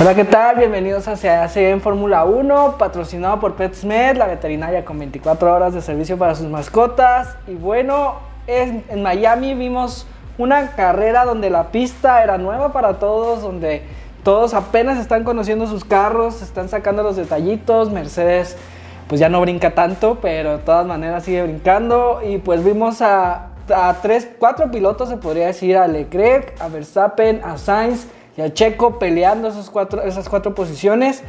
Hola, ¿qué tal? Bienvenidos hacia en Fórmula 1, patrocinado por PetSmed, la veterinaria con 24 horas de servicio para sus mascotas. Y bueno, en, en Miami vimos una carrera donde la pista era nueva para todos, donde todos apenas están conociendo sus carros, están sacando los detallitos, Mercedes pues ya no brinca tanto, pero de todas maneras sigue brincando. Y pues vimos a, a tres, cuatro pilotos, se podría decir, a Leclerc, a Verstappen, a Sainz y a Checo peleando esos cuatro, esas cuatro posiciones.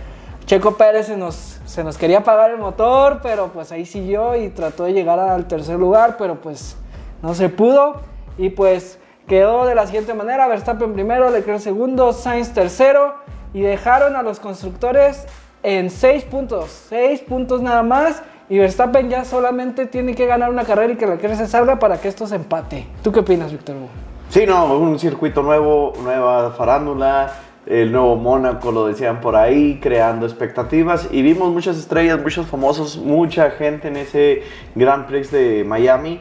Checo Pérez se nos, se nos quería apagar el motor, pero pues ahí siguió y trató de llegar al tercer lugar, pero pues no se pudo. Y pues quedó de la siguiente manera, Verstappen primero, Leclerc segundo, Sainz tercero y dejaron a los constructores en 6 puntos, 6 puntos nada más. Y Verstappen ya solamente tiene que ganar una carrera y que Leclerc se salga para que esto se empate. ¿Tú qué opinas, Víctor Hugo? Sí, no, un circuito nuevo, nueva farándula, el nuevo Mónaco, lo decían por ahí, creando expectativas. Y vimos muchas estrellas, muchos famosos, mucha gente en ese Grand Prix de Miami.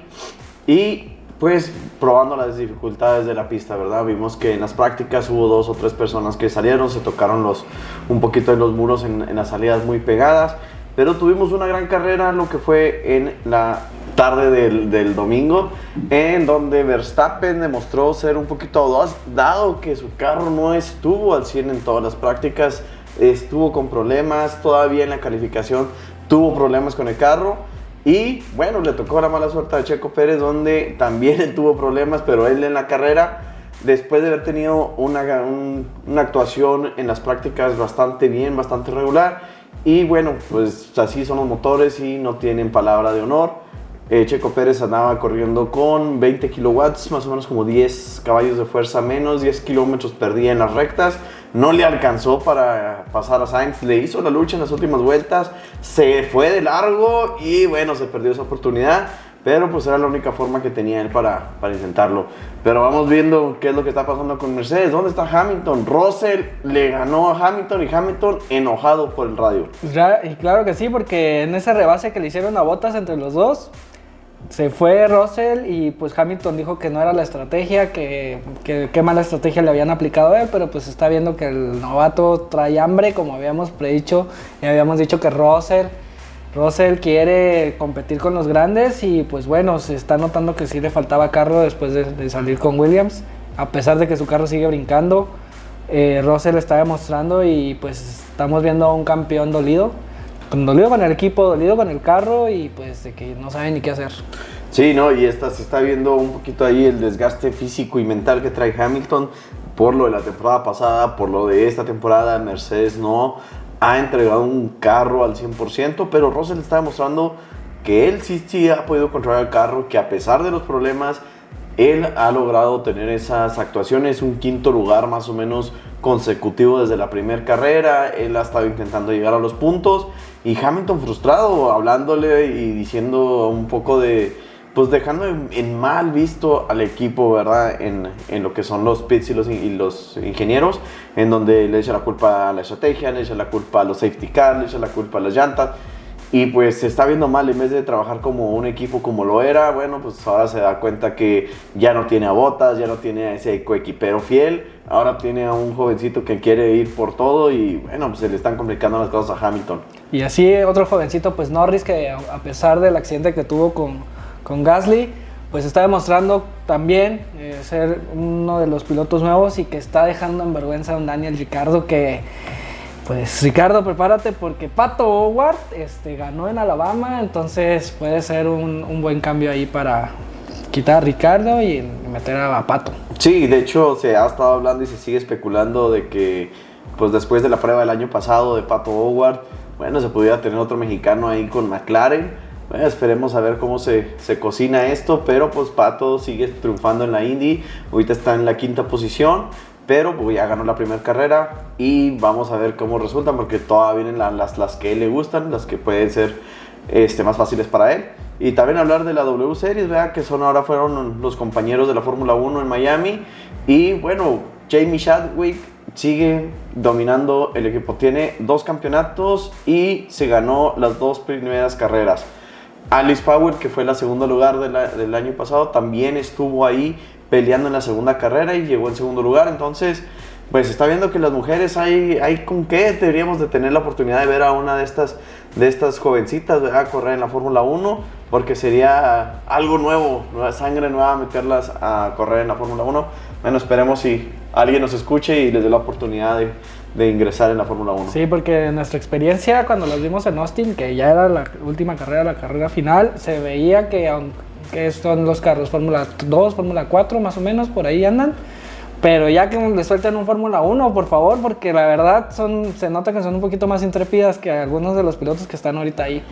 Y pues probando las dificultades de la pista, ¿verdad? Vimos que en las prácticas hubo dos o tres personas que salieron, se tocaron los, un poquito en los muros en, en las salidas muy pegadas, pero tuvimos una gran carrera, lo que fue en la tarde del, domingo, en donde Verstappen demostró ser un poquito audaz, dado que su carro no estuvo al 100 en todas las prácticas, estuvo con problemas, todavía en la calificación tuvo problemas con el carro y bueno, le tocó la mala suerte a Checo Pérez, donde también tuvo problemas, pero él en la carrera, después de haber tenido una, un, una actuación en las prácticas bastante bien, bastante regular, y bueno, pues así son los motores y no tienen palabra de honor. Eh, Checo Pérez andaba corriendo con 20 kilowatts, más o menos como 10 caballos de fuerza menos, 10 kilómetros perdía en las rectas. No le alcanzó para pasar a Sainz, le hizo la lucha en las últimas vueltas, se fue de largo y bueno, se perdió esa oportunidad. Pero pues era la única forma que tenía él para, para intentarlo. Pero vamos viendo qué es lo que está pasando con Mercedes. ¿Dónde está Hamilton? Russell le ganó a Hamilton y Hamilton enojado por el radio. Y claro que sí, porque en ese rebase que le hicieron a botas entre los dos, se fue Russell y pues Hamilton dijo que no era la estrategia, que qué mala estrategia le habían aplicado a él, pero pues está viendo que el novato trae hambre, como habíamos predicho, y habíamos dicho que Russell, Russell quiere competir con los grandes y pues bueno, se está notando que sí le faltaba carro después de, de salir con Williams, a pesar de que su carro sigue brincando, eh, Russell está demostrando y pues estamos viendo a un campeón dolido dolido con el equipo, dolido con el carro y pues de que no sabe ni qué hacer. Sí, no, y esta, se está viendo un poquito ahí el desgaste físico y mental que trae Hamilton por lo de la temporada pasada, por lo de esta temporada. Mercedes no ha entregado un carro al 100%, pero Russell está demostrando que él sí, sí ha podido controlar el carro, que a pesar de los problemas, él ha logrado tener esas actuaciones, un quinto lugar más o menos consecutivo desde la primera carrera, él ha estado intentando llegar a los puntos y Hamilton frustrado, hablándole y diciendo un poco de, pues dejando en, mal visto al equipo, ¿verdad? En, en, lo que son los pits y los, y los ingenieros, en donde le echa la culpa a la estrategia, le echa la culpa a los safety cars, le echa la culpa a las llantas. Y pues se está viendo mal, en vez de trabajar como un equipo como lo era, bueno, pues ahora se da cuenta que ya no tiene a Botas, ya no tiene a ese coequipero fiel, ahora tiene a un jovencito que quiere ir por todo y bueno, pues se le están complicando las cosas a Hamilton. Y así otro jovencito, pues Norris, que a pesar del accidente que tuvo con, con Gasly, pues está demostrando también eh, ser uno de los pilotos nuevos y que está dejando en vergüenza a un Daniel Ricardo que pues Ricardo, prepárate porque Pato Howard este, ganó en Alabama, entonces puede ser un, buen cambio ahí para quitar a Ricardo y meter a Pato. Sí, de hecho se ha estado hablando y se sigue especulando de que pues después de la prueba del año pasado de Pato Howard, bueno, se pudiera tener otro mexicano ahí con McLaren. Bueno, esperemos a ver cómo se, se cocina esto, pero pues Pato sigue triunfando en la Indy, ahorita está en la quinta posición pero pues, ya ganó la primera carrera y vamos a ver cómo resultan porque todavía vienen las, las que le gustan, las que pueden ser este, más fáciles para él. Y también hablar de la W Series, ¿verdad? que son ahora fueron los compañeros de la Fórmula 1 en Miami. Y bueno, Jamie Chadwick sigue dominando el equipo. Tiene dos campeonatos y se ganó las dos primeras carreras. Alice Power, que fue la segundo lugar de del año pasado, también estuvo ahí peleando en la segunda carrera y llegó en segundo lugar. Entonces, pues está viendo que las mujeres hay, hay con qué deberíamos de tener la oportunidad de ver a una de estas, de estas jovencitas ¿verdad? correr en la Fórmula 1, porque sería algo nuevo, nueva sangre nueva meterlas a correr en la Fórmula 1. Bueno, esperemos si alguien nos escuche y les dé la oportunidad de, de ingresar en la Fórmula 1. Sí, porque en nuestra experiencia cuando las vimos en Austin, que ya era la última carrera, la carrera final, se veía que aunque son los carros Fórmula 2, Fórmula 4 más o menos, por ahí andan, pero ya que le suelten un Fórmula 1, por favor, porque la verdad son, se nota que son un poquito más intrépidas que algunos de los pilotos que están ahorita ahí.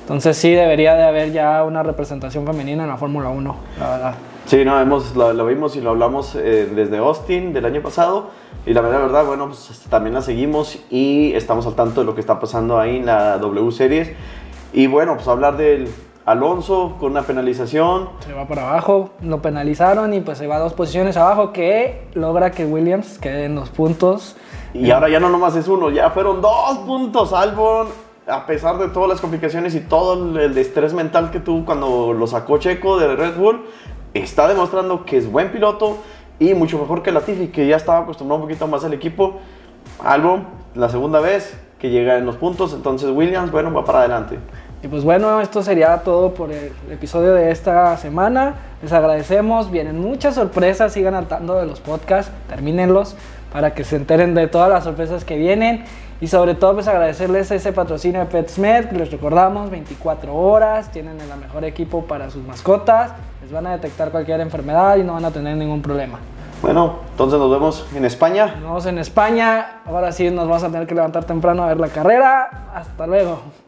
Entonces sí debería de haber ya una representación femenina en la Fórmula 1, la verdad. Sí, no, hemos, lo, vimos y lo hablamos eh, desde Austin del año pasado. Y la verdad, verdad, bueno, pues también la seguimos y estamos al tanto de lo que está pasando ahí en la W Series. Y bueno, pues hablar del Alonso con una penalización. Se va para abajo, lo penalizaron y pues se va dos posiciones abajo que logra que Williams quede en los puntos. Y ahora ya no nomás es uno, ya fueron dos puntos. Albon, a pesar de todas las complicaciones y todo el estrés mental que tuvo cuando lo sacó Checo de Red Bull, está demostrando que es buen piloto y mucho mejor que Latifi, que ya estaba acostumbrado un poquito más al equipo. Albon, la segunda vez que llega en los puntos, entonces Williams, bueno, va para adelante. Y pues bueno, esto sería todo por el episodio de esta semana. Les agradecemos, vienen muchas sorpresas, sigan al tanto de los podcasts, termínenlos para que se enteren de todas las sorpresas que vienen. Y sobre todo, pues agradecerles ese patrocinio de PetSmed, que les recordamos, 24 horas, tienen el mejor equipo para sus mascotas, les van a detectar cualquier enfermedad y no van a tener ningún problema. Bueno, entonces nos vemos en España. Nos vemos en España, ahora sí nos vamos a tener que levantar temprano a ver la carrera. Hasta luego.